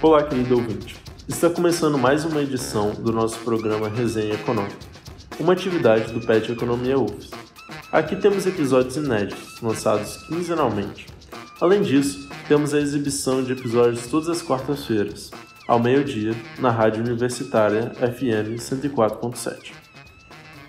Olá, querido ouvinte. Está começando mais uma edição do nosso programa Resenha Econômica, uma atividade do PET Economia UFS. Aqui temos episódios inéditos, lançados quinzenalmente. Além disso, temos a exibição de episódios todas as quartas-feiras, ao meio-dia, na Rádio Universitária FM 104.7.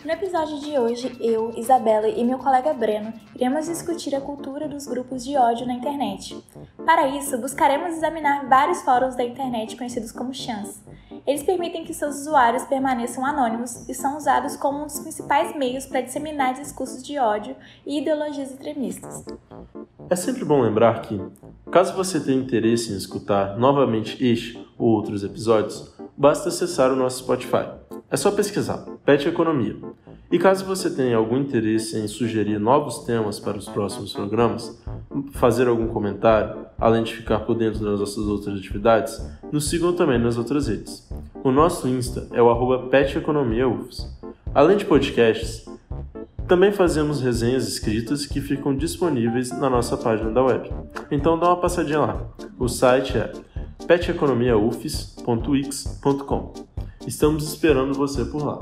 No episódio de hoje, eu, Isabela e meu colega Breno iremos discutir a cultura dos grupos de ódio na internet. Para isso, buscaremos examinar vários fóruns da internet conhecidos como chans. Eles permitem que seus usuários permaneçam anônimos e são usados como um dos principais meios para disseminar discursos de ódio e ideologias extremistas. É sempre bom lembrar que, caso você tenha interesse em escutar novamente este ou outros episódios, basta acessar o nosso Spotify. É só pesquisar Pet Economia. E caso você tenha algum interesse em sugerir novos temas para os próximos programas, fazer algum comentário, além de ficar por dentro das nossas outras atividades, nos sigam também nas outras redes. O nosso Insta é o arroba PetEconomiaUFS. Além de podcasts, também fazemos resenhas escritas que ficam disponíveis na nossa página da web. Então dá uma passadinha lá. O site é peteconomiaufis.wix.com. Estamos esperando você por lá.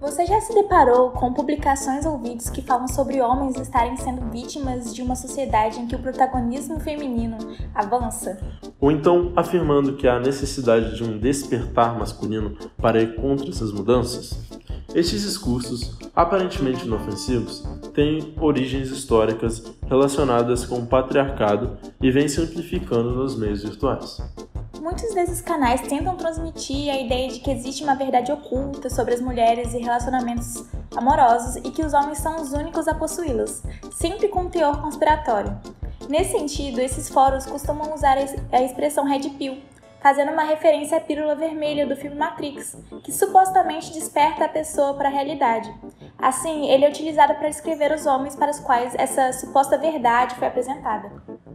Você já se deparou com publicações ou vídeos que falam sobre homens estarem sendo vítimas de uma sociedade em que o protagonismo feminino avança? Ou então afirmando que há necessidade de um despertar masculino para ir contra essas mudanças? Estes discursos, aparentemente inofensivos, têm origens históricas relacionadas com o patriarcado e vêm se amplificando nos meios virtuais. Muitos desses canais tentam transmitir a ideia de que existe uma verdade oculta sobre as mulheres e relacionamentos amorosos e que os homens são os únicos a possuí-los, sempre com um teor conspiratório. Nesse sentido, esses fóruns costumam usar a expressão red pill, fazendo uma referência à pílula vermelha do filme Matrix, que supostamente desperta a pessoa para a realidade. Assim, ele é utilizado para descrever os homens para os quais essa suposta verdade foi apresentada.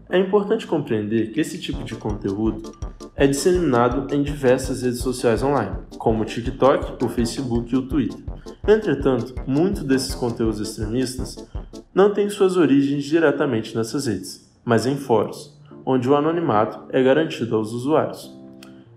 É importante compreender que esse tipo de conteúdo é disseminado em diversas redes sociais online, como o TikTok, o Facebook e o Twitter. Entretanto, muitos desses conteúdos extremistas não têm suas origens diretamente nessas redes, mas em fóruns, onde o anonimato é garantido aos usuários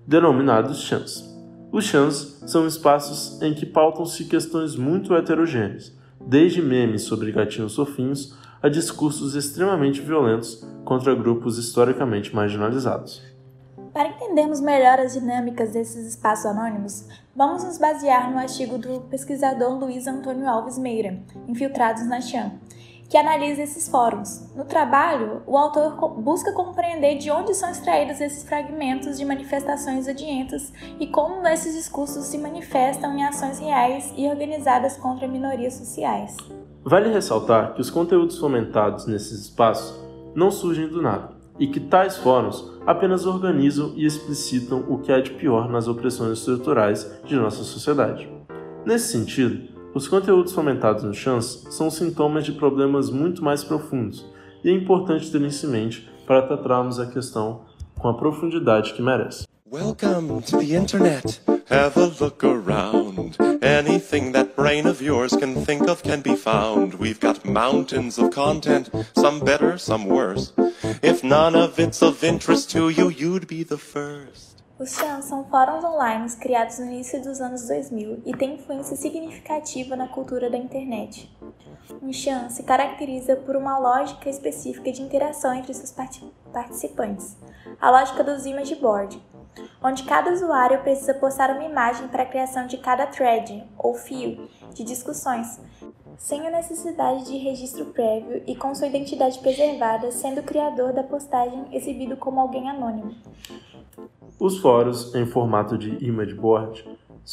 denominados chans. Os chans são espaços em que pautam-se questões muito heterogêneas, desde memes sobre gatinhos sofinhos a discursos extremamente violentos contra grupos historicamente marginalizados. Para entendermos melhor as dinâmicas desses espaços anônimos, vamos nos basear no artigo do pesquisador Luiz Antônio Alves Meira, Infiltrados na Chan, que analisa esses fóruns. No trabalho, o autor busca compreender de onde são extraídos esses fragmentos de manifestações odientas e como esses discursos se manifestam em ações reais e organizadas contra minorias sociais. Vale ressaltar que os conteúdos fomentados nesses espaços não surgem do nada e que tais fóruns apenas organizam e explicitam o que há de pior nas opressões estruturais de nossa sociedade. Nesse sentido, os conteúdos fomentados no Chance são sintomas de problemas muito mais profundos e é importante ter isso em mente para tratarmos a questão com a profundidade que merece. Welcome to the internet. Have a look around. Anything that brain of yours can think of can be found. We've got mountains of content, some better, some worse. If none of it's of interest to you, you'd be the first. Os chans são fóruns online criados no início dos anos 2000 e têm influência significativa na cultura da internet. Um chan se caracteriza por uma lógica específica de interação entre seus participantes, a lógica dos image board, onde cada usuário precisa postar uma imagem para a criação de cada thread ou fio de discussões, sem a necessidade de registro prévio e com sua identidade preservada, sendo o criador da postagem exibido como alguém anônimo. Os fóruns, em formato de image board,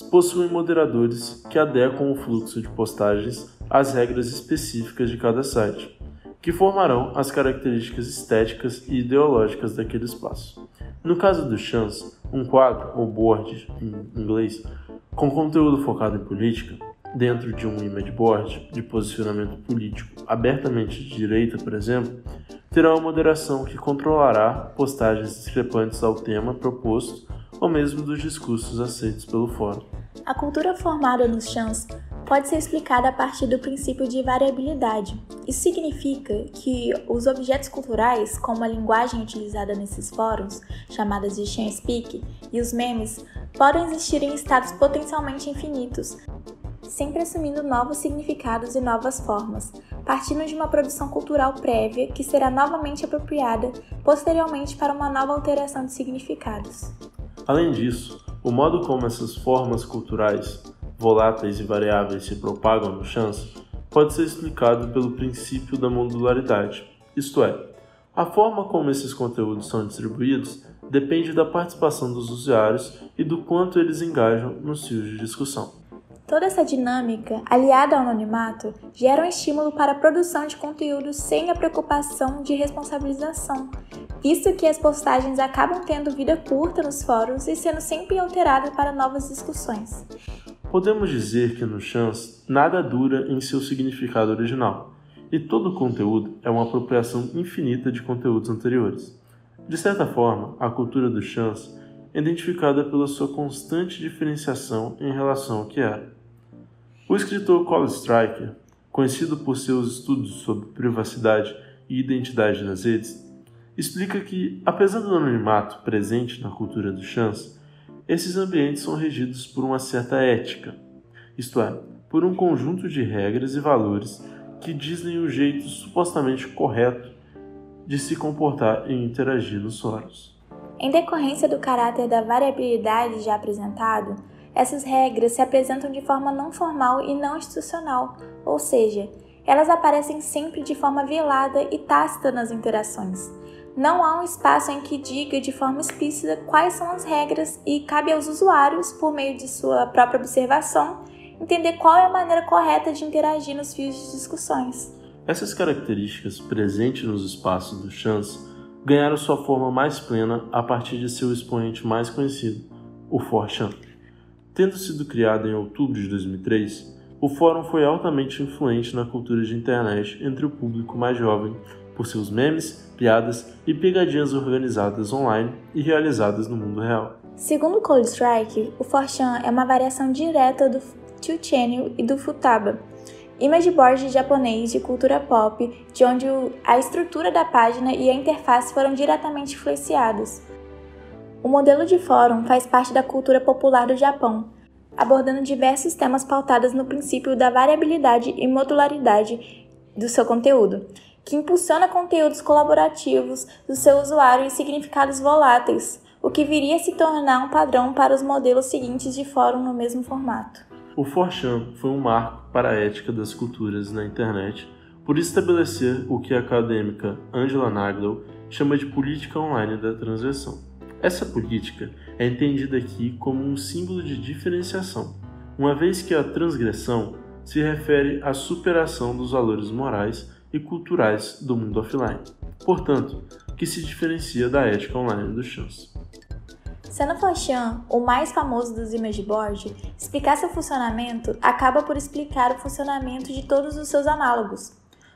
possuem moderadores que adequam o fluxo de postagens às regras específicas de cada site, que formarão as características estéticas e ideológicas daquele espaço. No caso do Chance, um quadro, ou board em inglês, com conteúdo focado em política, dentro de um image board de posicionamento político abertamente de direita, por exemplo, terá uma moderação que controlará postagens discrepantes ao tema proposto ou mesmo dos discursos aceitos pelo fórum. A cultura formada nos chans pode ser explicada a partir do princípio de variabilidade, Isso significa que os objetos culturais, como a linguagem utilizada nesses fóruns, chamadas de Chan Speak, e os memes, podem existir em estados potencialmente infinitos, sempre assumindo novos significados e novas formas, partindo de uma produção cultural prévia que será novamente apropriada posteriormente para uma nova alteração de significados. Além disso, o modo como essas formas culturais, voláteis e variáveis se propagam no chance pode ser explicado pelo princípio da modularidade, isto é, a forma como esses conteúdos são distribuídos depende da participação dos usuários e do quanto eles engajam nos fios de discussão. Toda essa dinâmica, aliada ao anonimato, gera um estímulo para a produção de conteúdo sem a preocupação de responsabilização, visto que as postagens acabam tendo vida curta nos fóruns e sendo sempre alteradas para novas discussões. Podemos dizer que no Chance nada dura em seu significado original, e todo conteúdo é uma apropriação infinita de conteúdos anteriores. De certa forma, a cultura do Chance é identificada pela sua constante diferenciação em relação ao que era. O escritor Colin Striker, conhecido por seus estudos sobre privacidade e identidade nas redes, explica que, apesar do anonimato presente na cultura do chance, esses ambientes são regidos por uma certa ética, isto é, por um conjunto de regras e valores que dizem o jeito supostamente correto de se comportar e interagir nos fóruns. Em decorrência do caráter da variabilidade já apresentado, essas regras se apresentam de forma não formal e não institucional, ou seja, elas aparecem sempre de forma velada e tácita nas interações. Não há um espaço em que diga de forma explícita quais são as regras e cabe aos usuários, por meio de sua própria observação, entender qual é a maneira correta de interagir nos fios de discussões. Essas características presentes nos espaços do Chance ganharam sua forma mais plena a partir de seu expoente mais conhecido, o 4chan. Tendo sido criado em outubro de 2003, o fórum foi altamente influente na cultura de internet entre o público mais jovem por seus memes, piadas e pegadinhas organizadas online e realizadas no mundo real. Segundo Cold Strike, o 4chan é uma variação direta do 2channel e do Futaba, image board japonês de cultura pop, de onde a estrutura da página e a interface foram diretamente influenciados. O modelo de fórum faz parte da cultura popular do Japão, abordando diversos temas pautados no princípio da variabilidade e modularidade do seu conteúdo, que impulsiona conteúdos colaborativos do seu usuário e significados voláteis, o que viria a se tornar um padrão para os modelos seguintes de fórum no mesmo formato. O 4chan foi um marco para a ética das culturas na internet por estabelecer o que a acadêmica Angela Nagel chama de política online da transgressão. Essa política é entendida aqui como um símbolo de diferenciação, uma vez que a transgressão se refere à superação dos valores morais e culturais do mundo offline, portanto, que se diferencia da ética online do chance. Sendo Forchan o mais famoso dos image board, explicar seu funcionamento acaba por explicar o funcionamento de todos os seus análogos,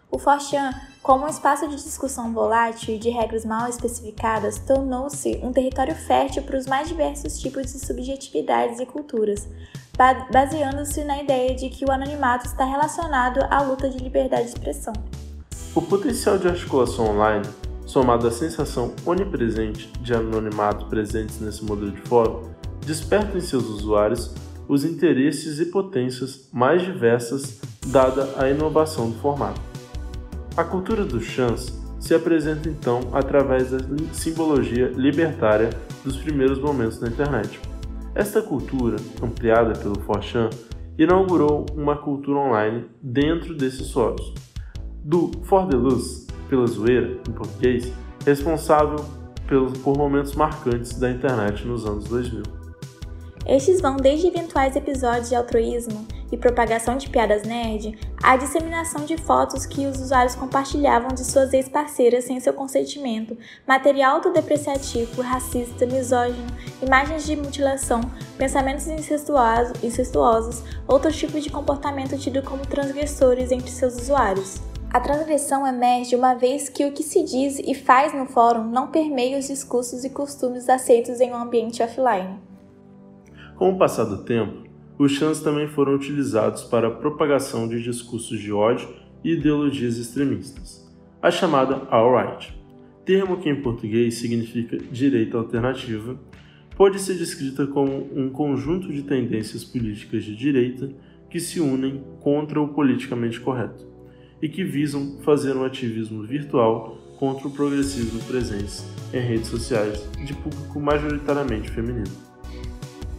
o Forchan, como um espaço de discussão volátil e de regras mal especificadas, tornou-se um território fértil para os mais diversos tipos de subjetividades e culturas, baseando-se na ideia de que o anonimato está relacionado à luta de liberdade de expressão. O potencial de articulação online, somado à sensação onipresente de anonimato presentes nesse modelo de fórum, desperta em seus usuários os interesses e potências mais diversas dada a inovação do formato. A cultura do chance se apresenta então através da simbologia libertária dos primeiros momentos da internet. Esta cultura, ampliada pelo 4chan, inaugurou uma cultura online dentro desses solos. Do For the Luz, pela zoeira, em português, responsável por momentos marcantes da internet nos anos 2000. Estes vão desde eventuais episódios de altruísmo e propagação de piadas nerd à disseminação de fotos que os usuários compartilhavam de suas ex-parceiras sem seu consentimento, material autodepreciativo, racista, misógino, imagens de mutilação, pensamentos incestuosos, incestuosos outros tipos de comportamento tido como transgressores entre seus usuários. A transgressão emerge uma vez que o que se diz e faz no fórum não permeia os discursos e costumes aceitos em um ambiente offline. Com o passar do tempo, os chans também foram utilizados para a propagação de discursos de ódio e ideologias extremistas, a chamada alt-right, termo que em português significa direita alternativa, pode ser descrita como um conjunto de tendências políticas de direita que se unem contra o politicamente correto e que visam fazer um ativismo virtual contra o progressismo presente em redes sociais de público majoritariamente feminino.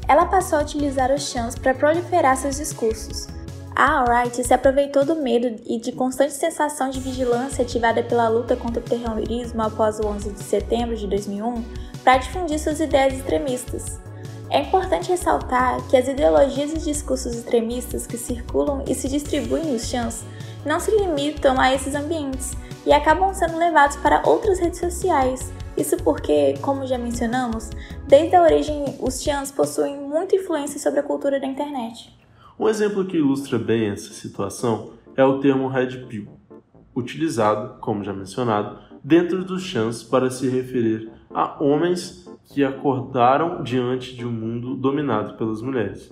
Ela passou a utilizar os chãs para proliferar seus discursos. A Alright se aproveitou do medo e de constante sensação de vigilância ativada pela luta contra o terrorismo após o 11 de setembro de 2001 para difundir suas ideias extremistas. É importante ressaltar que as ideologias e discursos extremistas que circulam e se distribuem nos chãs não se limitam a esses ambientes e acabam sendo levados para outras redes sociais. Isso porque, como já mencionamos, desde a origem os chãs possuem muita influência sobre a cultura da internet. Um exemplo que ilustra bem essa situação é o termo Red Pill, utilizado, como já mencionado, dentro dos chãs para se referir a homens que acordaram diante de um mundo dominado pelas mulheres.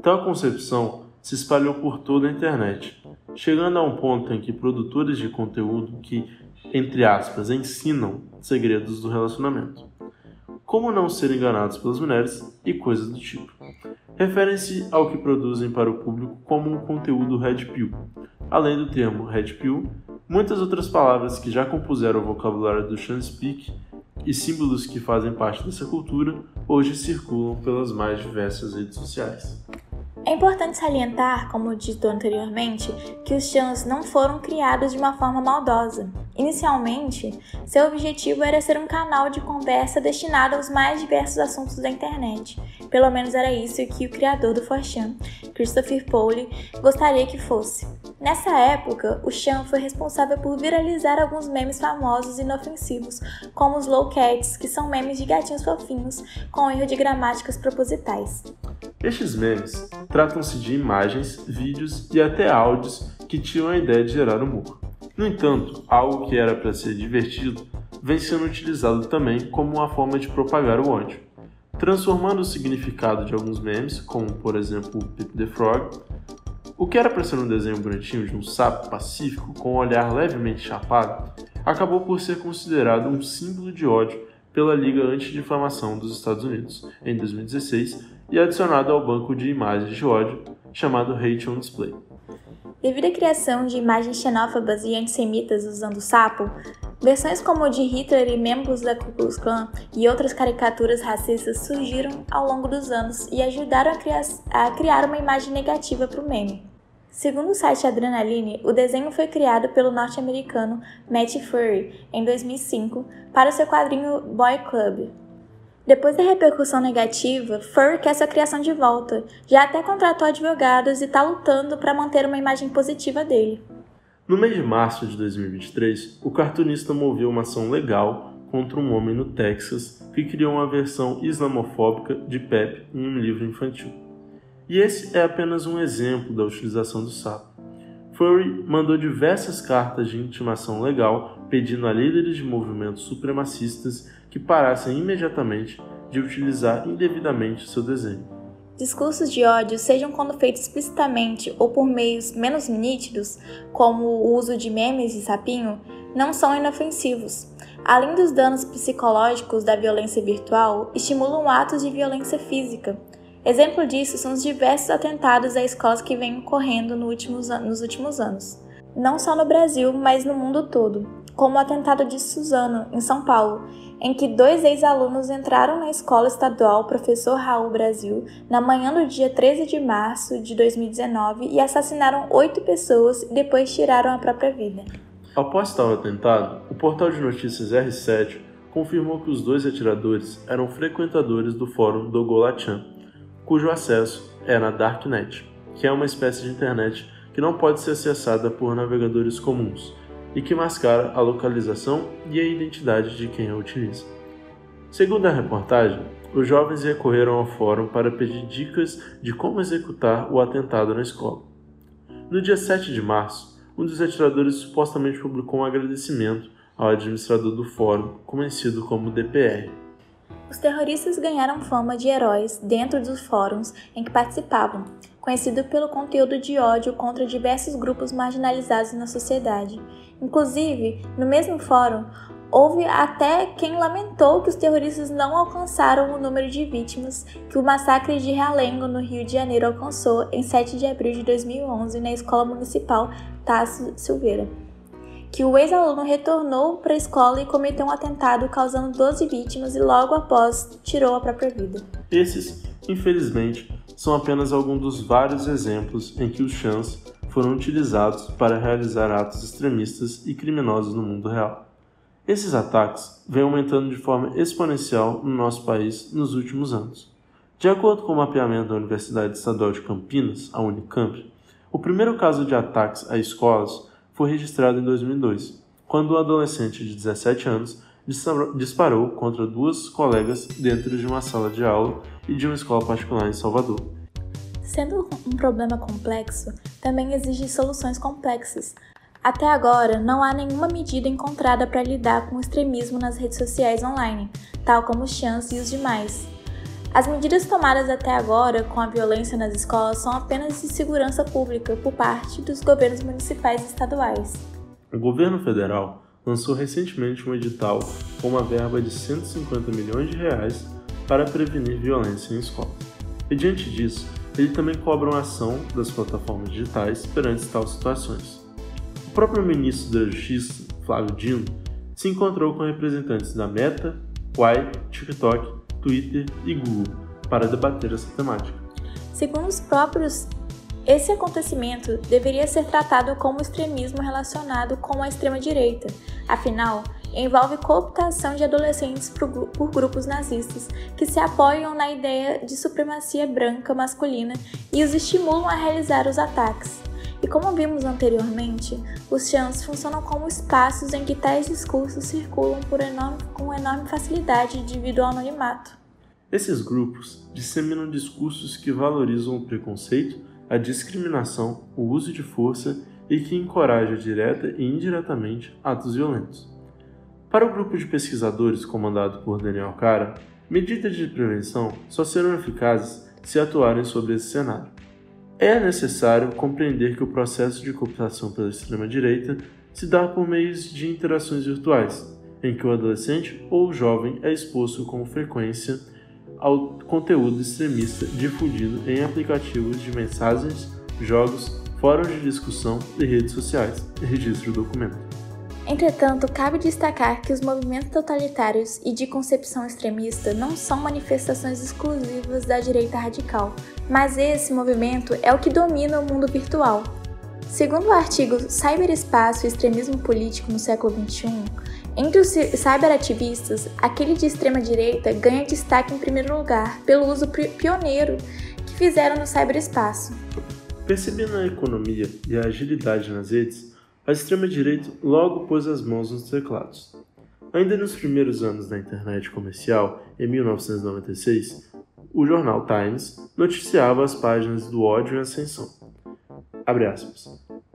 Tal concepção se espalhou por toda a internet, chegando a um ponto em que produtores de conteúdo que, entre aspas, ensinam segredos do relacionamento, como não ser enganados pelas mulheres e coisas do tipo. Referem-se ao que produzem para o público como um conteúdo red pill. Além do termo red pill, muitas outras palavras que já compuseram o vocabulário do Speak e símbolos que fazem parte dessa cultura hoje circulam pelas mais diversas redes sociais. É importante salientar, como dito anteriormente, que os chans não foram criados de uma forma maldosa. Inicialmente, seu objetivo era ser um canal de conversa destinado aos mais diversos assuntos da internet. Pelo menos era isso que o criador do 4chan, Christopher Pole, gostaria que fosse. Nessa época, o Chan foi responsável por viralizar alguns memes famosos e inofensivos, como os low cats, que são memes de gatinhos fofinhos com erro de gramáticas propositais. Estes memes tratam-se de imagens, vídeos e até áudios que tinham a ideia de gerar humor. No entanto, algo que era para ser divertido vem sendo utilizado também como uma forma de propagar o ódio, transformando o significado de alguns memes, como por exemplo o Pip the Frog, o que era para ser um desenho bonitinho de um sapo pacífico com um olhar levemente chapado, acabou por ser considerado um símbolo de ódio pela Liga Anti-Difamação dos Estados Unidos em 2016 e adicionado ao banco de imagens de ódio chamado Hate on Display. Devido à criação de imagens xenófobas e antissemitas usando sapo, versões como de Hitler e membros da Ku Klux Klan e outras caricaturas racistas surgiram ao longo dos anos e ajudaram a criar, a criar uma imagem negativa para o meme. Segundo o site Adrenaline, o desenho foi criado pelo norte-americano Matt Furry em 2005 para o seu quadrinho Boy Club, depois da repercussão negativa, Furry quer sua criação de volta, já até contratou advogados e está lutando para manter uma imagem positiva dele. No mês de março de 2023, o cartunista moveu uma ação legal contra um homem no Texas que criou uma versão islamofóbica de Pep em um livro infantil. E esse é apenas um exemplo da utilização do sapo. Furry mandou diversas cartas de intimação legal pedindo a líderes de movimentos supremacistas que parassem imediatamente de utilizar indevidamente seu desenho. Discursos de ódio, sejam quando feitos explicitamente ou por meios menos nítidos, como o uso de memes e sapinho, não são inofensivos. Além dos danos psicológicos da violência virtual, estimulam atos de violência física. Exemplo disso são os diversos atentados a escolas que vêm ocorrendo nos últimos anos. Não só no Brasil, mas no mundo todo, como o atentado de Suzano, em São Paulo, em que dois ex-alunos entraram na escola estadual Professor Raul Brasil na manhã do dia 13 de março de 2019 e assassinaram oito pessoas e depois tiraram a própria vida. Após tal atentado, o portal de notícias R7 confirmou que os dois atiradores eram frequentadores do fórum do Golachan, cujo acesso é na Darknet, que é uma espécie de internet que não pode ser acessada por navegadores comuns e que mascara a localização e a identidade de quem a utiliza. Segundo a reportagem, os jovens recorreram ao fórum para pedir dicas de como executar o atentado na escola. No dia 7 de março, um dos atiradores supostamente publicou um agradecimento ao administrador do fórum, conhecido como DPR. Os terroristas ganharam fama de heróis dentro dos fóruns em que participavam, conhecido pelo conteúdo de ódio contra diversos grupos marginalizados na sociedade. Inclusive, no mesmo fórum, houve até quem lamentou que os terroristas não alcançaram o número de vítimas que o massacre de Realengo, no Rio de Janeiro, alcançou em 7 de abril de 2011 na Escola Municipal Tasso Silveira que o ex-aluno retornou para a escola e cometeu um atentado causando 12 vítimas e logo após tirou a própria vida. Esses, infelizmente, são apenas alguns dos vários exemplos em que os chãs foram utilizados para realizar atos extremistas e criminosos no mundo real. Esses ataques vêm aumentando de forma exponencial no nosso país nos últimos anos. De acordo com o mapeamento da Universidade Estadual de Campinas, a Unicamp, o primeiro caso de ataques a escolas foi registrado em 2002, quando um adolescente de 17 anos disparou contra duas colegas dentro de uma sala de aula e de uma escola particular em Salvador. Sendo um problema complexo, também exige soluções complexas. Até agora, não há nenhuma medida encontrada para lidar com o extremismo nas redes sociais online, tal como os chans e os demais. As medidas tomadas até agora com a violência nas escolas são apenas de segurança pública por parte dos governos municipais e estaduais. O governo federal lançou recentemente um edital com uma verba de 150 milhões de reais para prevenir violência em escolas. E diante disso, ele também cobra uma ação das plataformas digitais perante tais situações. O próprio ministro da Justiça, Flávio Dino, se encontrou com representantes da Meta, Quai, TikTok Twitter e Google para debater essa temática. Segundo os próprios, esse acontecimento deveria ser tratado como extremismo relacionado com a extrema-direita, afinal, envolve cooptação de adolescentes por grupos nazistas que se apoiam na ideia de supremacia branca masculina e os estimulam a realizar os ataques. E como vimos anteriormente, os chans funcionam como espaços em que tais discursos circulam enorme, com enorme facilidade devido ao anonimato. Esses grupos disseminam discursos que valorizam o preconceito, a discriminação, o uso de força e que encorajam direta e indiretamente atos violentos. Para o grupo de pesquisadores comandado por Daniel Cara, medidas de prevenção só serão eficazes se atuarem sobre esse cenário. É necessário compreender que o processo de cooptação pela extrema-direita se dá por meios de interações virtuais, em que o adolescente ou o jovem é exposto com frequência ao conteúdo extremista difundido em aplicativos de mensagens, jogos, fóruns de discussão e redes sociais. Registro do documento. Entretanto, cabe destacar que os movimentos totalitários e de concepção extremista não são manifestações exclusivas da direita radical, mas esse movimento é o que domina o mundo virtual. Segundo o artigo Cyberespaço e Extremismo Político no século XXI, entre os cyberativistas, aquele de extrema direita ganha destaque em primeiro lugar pelo uso pioneiro que fizeram no cyberespaço. Percebendo a economia e a agilidade nas redes, a extrema-direita logo pôs as mãos nos teclados. Ainda nos primeiros anos da internet comercial, em 1996, o jornal Times noticiava as páginas do ódio em ascensão.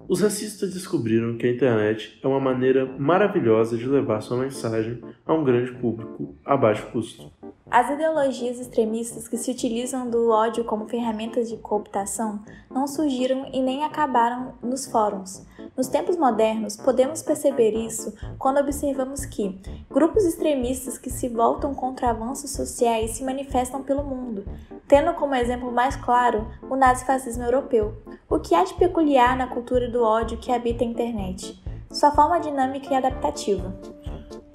Os racistas descobriram que a internet é uma maneira maravilhosa de levar sua mensagem a um grande público a baixo custo. As ideologias extremistas que se utilizam do ódio como ferramentas de cooptação não surgiram e nem acabaram nos fóruns. Nos tempos modernos, podemos perceber isso quando observamos que grupos extremistas que se voltam contra avanços sociais se manifestam pelo mundo, tendo como exemplo mais claro o nazifascismo europeu. O que há de peculiar na cultura do ódio que habita a internet? Sua forma dinâmica e adaptativa.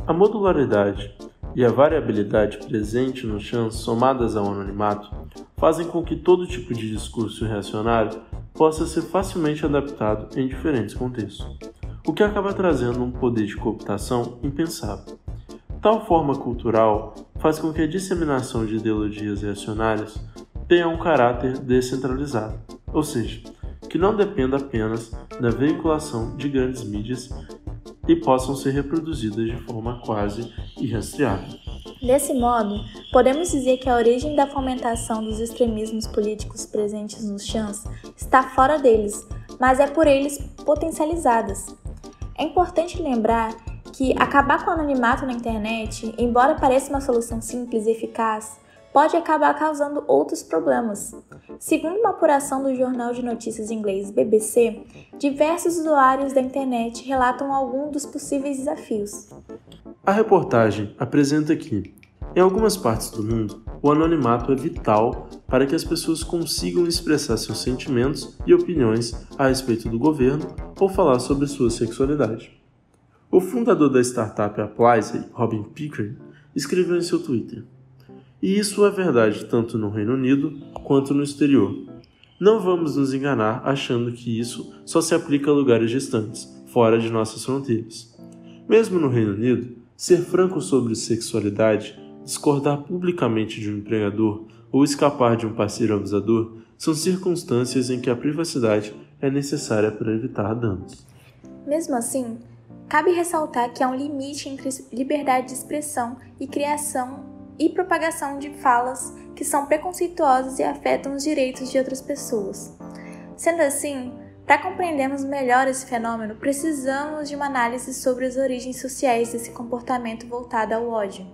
A modularidade e a variabilidade presente no chance somadas ao anonimato fazem com que todo tipo de discurso reacionário possa ser facilmente adaptado em diferentes contextos, o que acaba trazendo um poder de cooptação impensável. Tal forma cultural faz com que a disseminação de ideologias reacionárias tenha um caráter descentralizado, ou seja, que não dependa apenas da veiculação de grandes mídias e possam ser reproduzidas de forma quase irrastreável. Desse modo, podemos dizer que a origem da fomentação dos extremismos políticos presentes nos chãs está fora deles, mas é por eles potencializadas. É importante lembrar que acabar com o anonimato na internet, embora pareça uma solução simples e eficaz, pode acabar causando outros problemas. Segundo uma apuração do jornal de notícias inglês BBC, diversos usuários da internet relatam alguns dos possíveis desafios. A reportagem apresenta que, em algumas partes do mundo, o anonimato é vital para que as pessoas consigam expressar seus sentimentos e opiniões a respeito do governo ou falar sobre sua sexualidade. O fundador da startup Applisey, Robin Pickering, escreveu em seu Twitter: E isso é verdade tanto no Reino Unido quanto no exterior. Não vamos nos enganar achando que isso só se aplica a lugares distantes, fora de nossas fronteiras. Mesmo no Reino Unido, ser franco sobre sexualidade, discordar publicamente de um empregador ou escapar de um parceiro abusador são circunstâncias em que a privacidade é necessária para evitar danos. Mesmo assim, Cabe ressaltar que há um limite entre liberdade de expressão e criação e propagação de falas que são preconceituosas e afetam os direitos de outras pessoas. Sendo assim, para compreendermos melhor esse fenômeno, precisamos de uma análise sobre as origens sociais desse comportamento voltado ao ódio.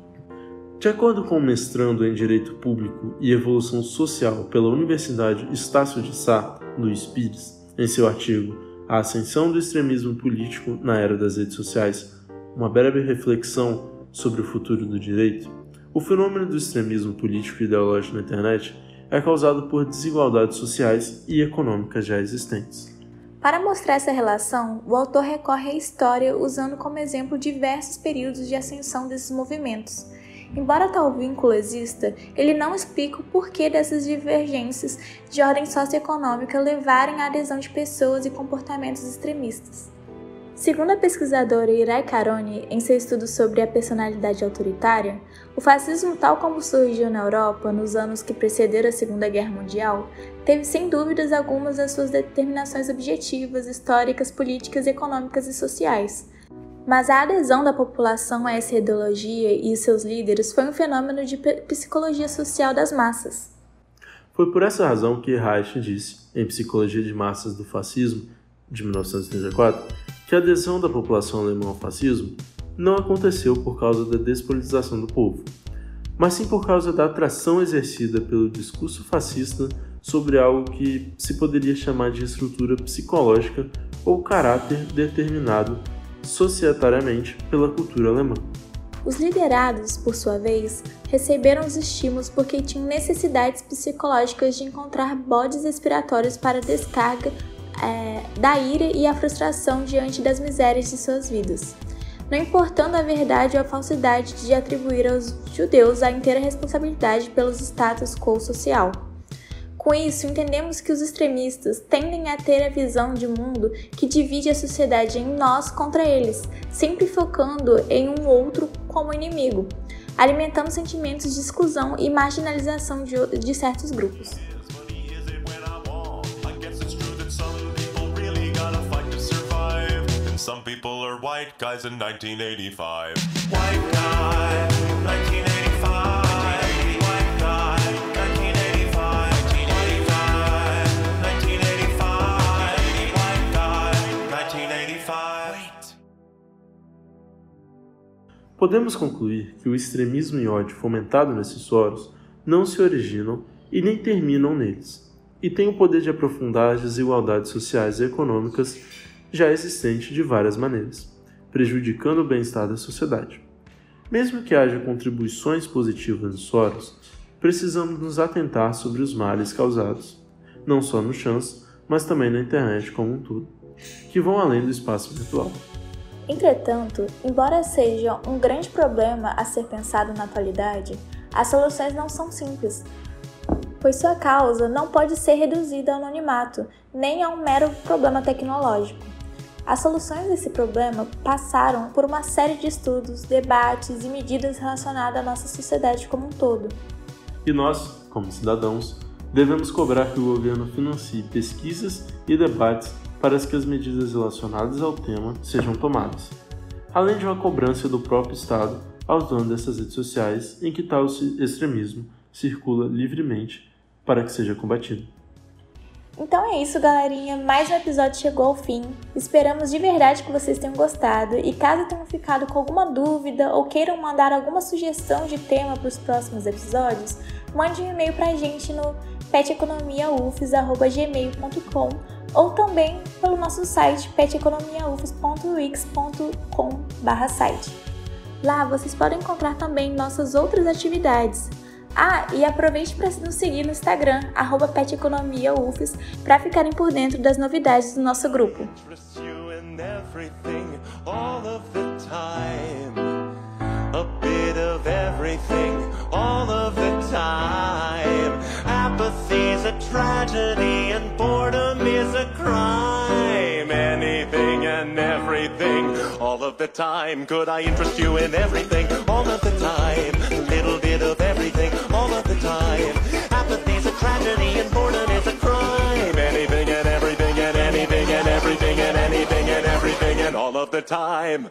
De acordo com o mestrando em Direito Público e Evolução Social pela Universidade Estácio de Sá, Luiz Pires, em seu artigo a ascensão do extremismo político na era das redes sociais, uma breve reflexão sobre o futuro do direito, o fenômeno do extremismo político e ideológico na internet é causado por desigualdades sociais e econômicas já existentes. Para mostrar essa relação, o autor recorre à história usando como exemplo diversos períodos de ascensão desses movimentos, Embora tal vínculo exista, ele não explica o porquê dessas divergências de ordem socioeconômica levarem à adesão de pessoas e comportamentos extremistas. Segundo a pesquisadora Irai Caroni, em seu estudo sobre a personalidade autoritária, o fascismo, tal como surgiu na Europa nos anos que precederam a Segunda Guerra Mundial, teve sem dúvidas algumas das suas determinações objetivas, históricas, políticas, econômicas e sociais, mas a adesão da população a essa ideologia e seus líderes foi um fenômeno de psicologia social das massas. Foi por essa razão que Reich disse, em Psicologia de Massas do Fascismo, de 1934, que a adesão da população alemã ao fascismo não aconteceu por causa da despolitização do povo, mas sim por causa da atração exercida pelo discurso fascista sobre algo que se poderia chamar de estrutura psicológica ou caráter determinado societariamente pela cultura alemã. Os liderados, por sua vez, receberam os estímulos porque tinham necessidades psicológicas de encontrar bodes expiratórios para descarga é, da ira e a frustração diante das misérias de suas vidas, não importando a verdade ou a falsidade de atribuir aos judeus a inteira responsabilidade pelos status quo social. Com isso, entendemos que os extremistas tendem a ter a visão de mundo que divide a sociedade em nós contra eles, sempre focando em um outro como inimigo, alimentando sentimentos de exclusão e marginalização de, de certos grupos. Some people are white guys in 1985. White guy, 1985. Podemos concluir que o extremismo e ódio fomentado nesses foros não se originam e nem terminam neles, e têm o poder de aprofundar as desigualdades sociais e econômicas já existentes de várias maneiras, prejudicando o bem-estar da sociedade. Mesmo que haja contribuições positivas nos foros, precisamos nos atentar sobre os males causados, não só no chance, mas também na internet como um todo, que vão além do espaço virtual. Entretanto, embora seja um grande problema a ser pensado na atualidade, as soluções não são simples, pois sua causa não pode ser reduzida ao anonimato, nem a um mero problema tecnológico. As soluções desse problema passaram por uma série de estudos, debates e medidas relacionadas à nossa sociedade como um todo. E nós, como cidadãos, devemos cobrar que o governo financie pesquisas e debates para que as medidas relacionadas ao tema sejam tomadas, além de uma cobrança do próprio Estado aos donos dessas redes sociais em que tal extremismo circula livremente para que seja combatido. Então é isso, galerinha. Mais um episódio chegou ao fim. Esperamos de verdade que vocês tenham gostado. E caso tenham ficado com alguma dúvida ou queiram mandar alguma sugestão de tema para os próximos episódios, mande um e-mail para a gente no peteconomiaufes.gmail.com ou também pelo nosso site peteconomiaufes.wix.com/site. Lá vocês podem encontrar também nossas outras atividades ah, e aproveite para nos seguir no Instagram, PetEconomiaUFES, para ficarem por dentro das novidades do nosso grupo. everything, all of the time. Could I interest you in everything, all of the time? A little bit of everything, all of the time. Apathy's a tragedy and boredom is a crime. Anything and everything and anything and everything and anything and everything and all of the time.